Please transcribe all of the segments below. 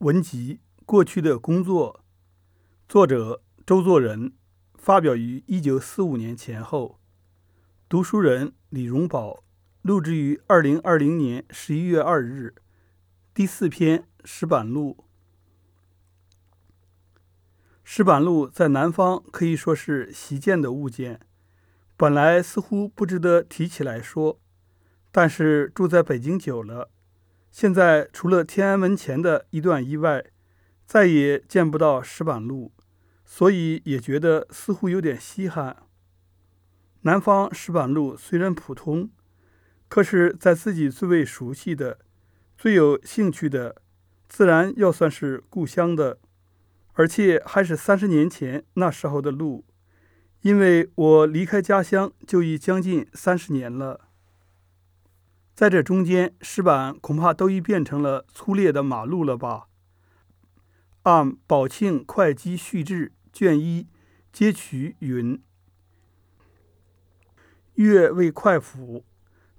文集《过去的工作》，作者周作人，发表于一九四五年前后。读书人李荣宝，录制于二零二零年十一月二日。第四篇《石板路》。石板路在南方可以说是习见的物件，本来似乎不值得提起来说，但是住在北京久了。现在除了天安门前的一段以外，再也见不到石板路，所以也觉得似乎有点稀罕。南方石板路虽然普通，可是，在自己最为熟悉的、最有兴趣的，自然要算是故乡的，而且还是三十年前那时候的路，因为我离开家乡就已将近三十年了。在这中间，石板恐怕都已变成了粗劣的马路了吧？按宝庆会稽序志卷一接取云：越为快府，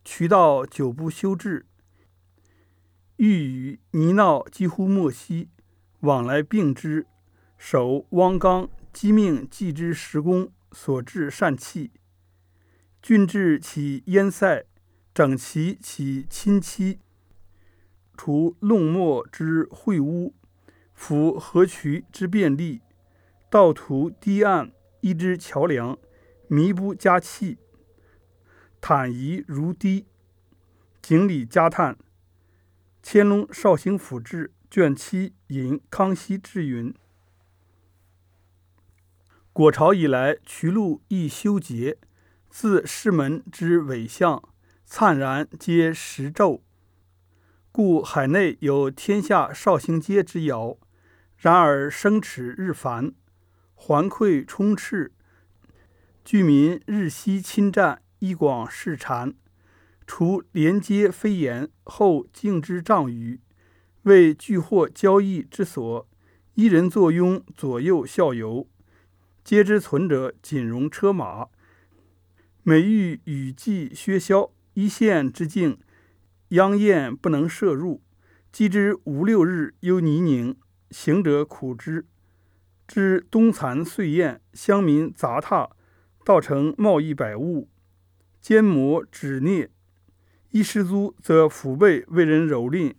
渠道久不修治，欲与泥淖几乎没息，往来并之，守汪纲机命计之时工所致善器，郡治起淹塞。整齐其亲戚，除弄墨之秽污，符河渠之便利，道途堤岸一之桥梁，弥不加气，坦夷如堤，井里加叹。《乾隆绍兴府志》卷七引康熙志云：果朝以来，渠路亦修结，自市门之尾巷。灿然皆石皱，故海内有“天下绍兴街”之谣。然而生齿日繁，环馈充斥，居民日夕侵占，一广市缠。除连接飞檐后径之障隅，为聚货交易之所，一人坐拥，左右效游，皆之存者仅容车马。每遇雨季薛消。一线之境，央雁不能射入，积之五六日，又泥泞，行者苦之。知冬残岁晏，乡民杂沓，道成贸易百物，坚磨纸镍。一失足，则腹背为人蹂躏。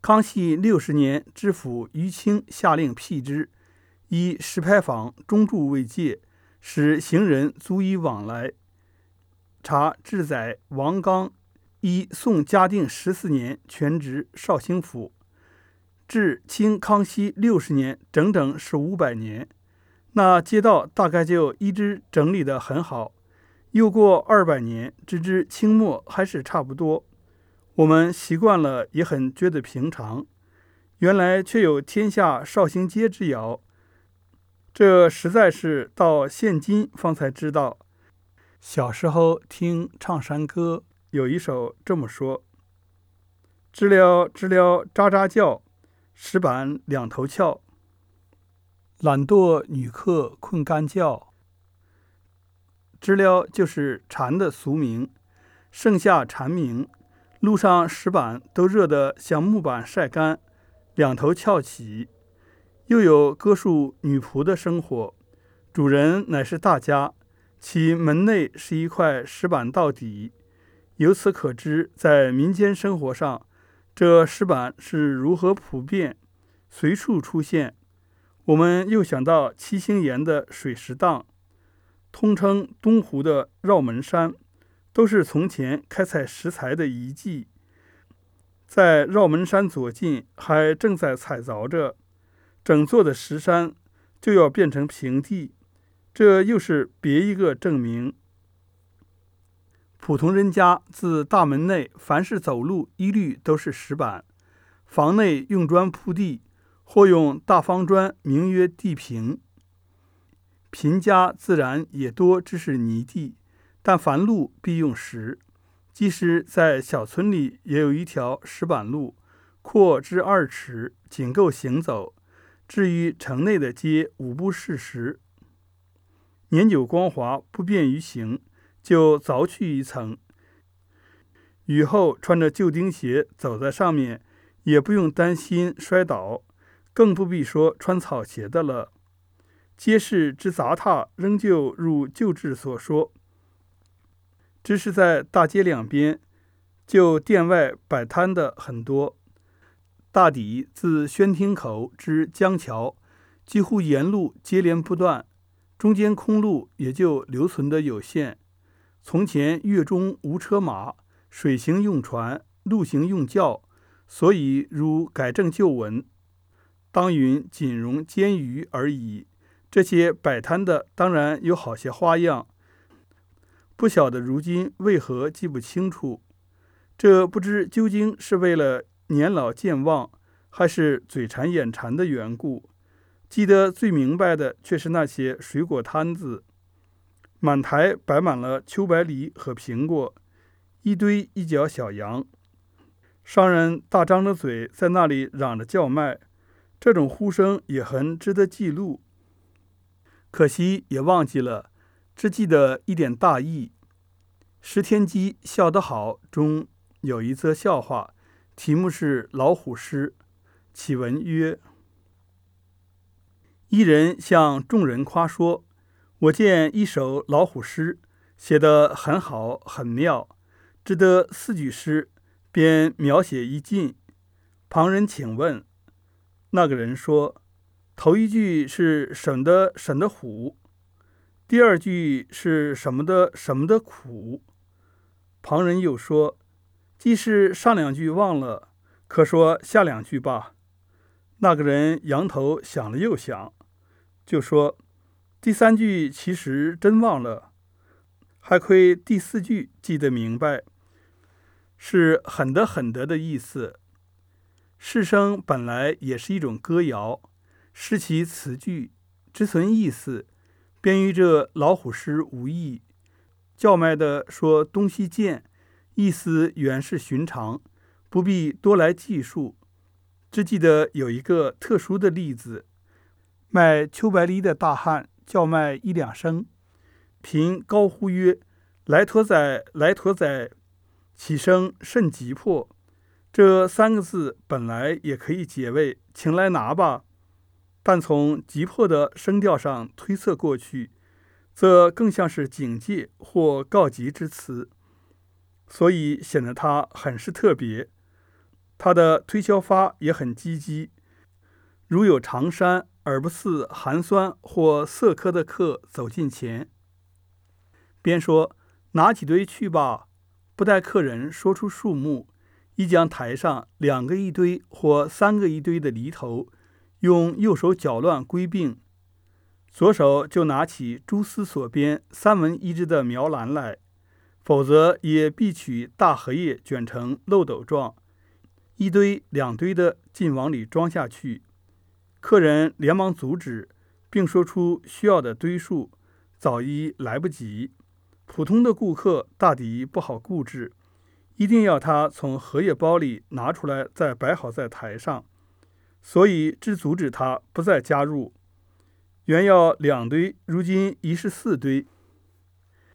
康熙六十年，知府于清下令辟之，以石牌坊、中柱为界，使行人足以往来。查志载王刚，一宋嘉定十四年全职绍兴府，至清康熙六十年，整整是五百年。那街道大概就一直整理得很好。又过二百年，直至清末还是差不多。我们习惯了，也很觉得平常。原来却有天下绍兴街之遥，这实在是到现今方才知道。小时候听唱山歌，有一首这么说：“知了知了喳喳叫，石板两头翘。懒惰女客困干觉。”知了就是蝉的俗名，盛夏蝉鸣，路上石板都热得像木板晒干，两头翘起。又有歌述女仆的生活，主人乃是大家。其门内是一块石板到底，由此可知，在民间生活上，这石板是如何普遍、随处出现。我们又想到七星岩的水石荡，通称东湖的绕门山，都是从前开采石材的遗迹。在绕门山左近，还正在采凿着，整座的石山就要变成平地。这又是别一个证明。普通人家自大门内，凡是走路，一律都是石板；房内用砖铺地，或用大方砖，名曰地平。贫家自然也多只是泥地，但凡路必用石。即使在小村里，也有一条石板路，阔之二尺，仅够行走。至于城内的街，五不是石。年久光滑，不便于行，就凿去一层。雨后穿着旧钉鞋走在上面，也不用担心摔倒，更不必说穿草鞋的了。街市之杂沓仍旧如旧制所说，只是在大街两边，就店外摆摊的很多。大抵自宣亭口至江桥，几乎沿路接连不断，中间空路也就留存的有限。从前月中无车马，水行用船，陆行用轿，所以如改正旧文，当云仅容监鱼而已。这些摆摊的当然有好些花样，不晓得如今为何记不清楚。这不知究竟是为了年老健忘，还是嘴馋眼馋的缘故。记得最明白的却是那些水果摊子，满台摆满了秋白梨和苹果，一堆一角小羊，商人大张着嘴在那里嚷着叫卖，这种呼声也很值得记录。可惜也忘记了，只记得一点大意。石天基笑得好中有一则笑话，题目是《老虎诗》，启文曰：“一人向众人夸说，我见一首老虎诗，写得很好很妙，只得四句诗，便描写一尽。旁人请问，那个人说。”头一句是什么的什么的虎，第二句是什么的什么的苦。旁人又说：“既是上两句忘了，可说下两句吧。”那个人仰头想了又想，就说：“第三句其实真忘了，还亏第四句记得明白，是狠得狠得的意思。诗声本来也是一种歌谣。”诗其词句之存意思，便与这老虎诗无异。叫卖的说东西见，意思原是寻常，不必多来记述。只记得有一个特殊的例子：卖秋白梨的大汉叫卖一两声，贫高呼曰：“来驼仔，来驼仔！”起声甚急迫。这三个字本来也可以解为“请来拿吧”。但从急迫的声调上推测过去，则更像是警戒或告急之词，所以显得他很是特别。他的推销法也很积极，如有长衫而不似寒酸或色客的客走近前，边说拿几堆去吧，不待客人说出数目，已将台上两个一堆或三个一堆的梨头。用右手搅乱归并，左手就拿起蛛丝所编三文一只的苗篮来，否则也必取大荷叶卷成漏斗状，一堆两堆的尽往里装下去。客人连忙阻止，并说出需要的堆数，早已来不及。普通的顾客大抵不好固执，一定要他从荷叶包里拿出来，再摆好在台上。所以，只阻止他不再加入。原要两堆，如今已是四堆，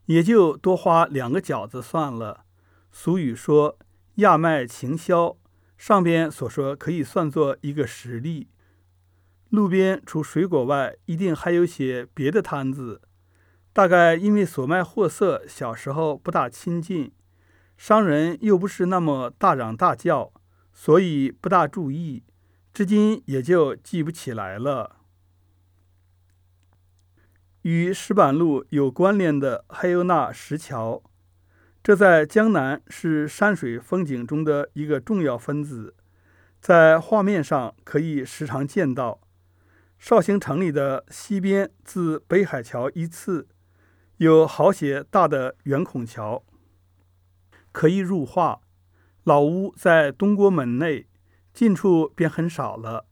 也就多花两个饺子算了。俗语说“亚卖情销”，上边所说可以算作一个实例。路边除水果外，一定还有些别的摊子。大概因为所卖货色小时候不大亲近，商人又不是那么大嚷大叫，所以不大注意。至今也就记不起来了。与石板路有关联的还有那石桥，这在江南是山水风景中的一个重要分子，在画面上可以时常见到。绍兴城里的西边，自北海桥一次，有好些大的圆孔桥，可以入画。老屋在东郭门内。近处便很少了，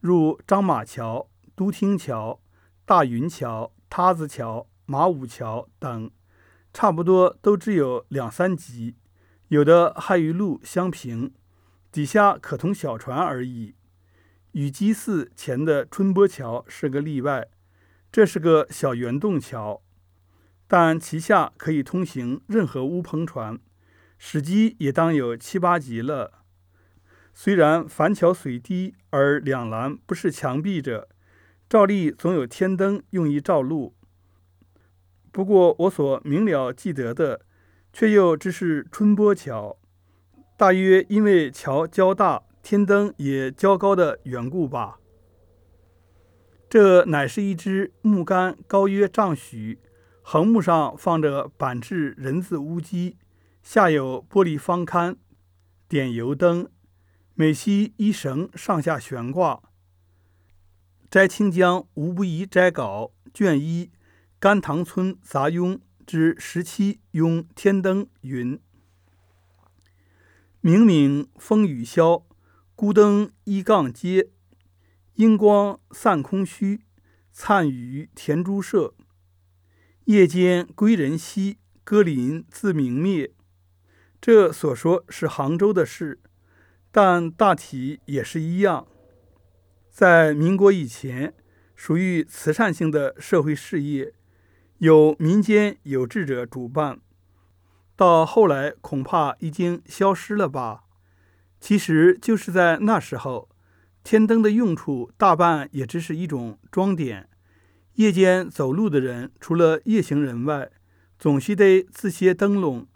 如张马桥、都厅桥、大云桥、塌子桥、马武桥等，差不多都只有两三级，有的还与路相平，底下可通小船而已。雨基寺前的春波桥是个例外，这是个小圆洞桥，但其下可以通行任何乌篷船，史基也当有七八级了。虽然凡桥水低，而两栏不是墙壁者，照例总有天灯用以照路。不过我所明了记得的，却又只是春波桥，大约因为桥较大，天灯也较高的缘故吧。这乃是一支木杆，高约丈许，横木上放着板制人字乌鸡，下有玻璃方龛，点油灯。每夕一绳上下悬挂。摘清江无不宜摘稿卷一甘棠村杂庸之十七庸天灯云：明明风雨消，孤灯一杠街，阴光散空虚，灿于田株舍。夜间归人稀，歌林自明灭。这所说是杭州的事。但大体也是一样，在民国以前，属于慈善性的社会事业，有民间有志者主办；到后来，恐怕已经消失了吧。其实就是在那时候，天灯的用处大半也只是一种装点。夜间走路的人，除了夜行人外，总须得自携灯笼，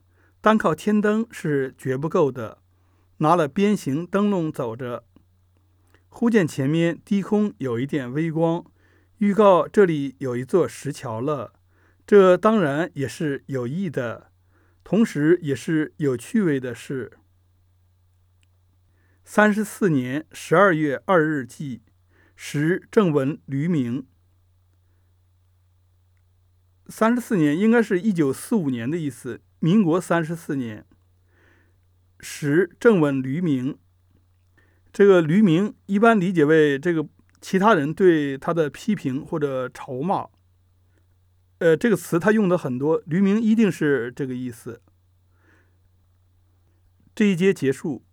单靠天灯是绝不够的。拿了鞭形灯笼走着，忽见前面低空有一点微光，预告这里有一座石桥了。这当然也是有意的，同时也是有趣味的事。三十四年十二月二日记，时正闻驴鸣。三十四年应该是一九四五年的意思，民国三十四年。时正闻驴鸣，这个驴鸣一般理解为这个其他人对他的批评或者嘲骂。呃，这个词他用的很多，驴鸣一定是这个意思。这一节结束。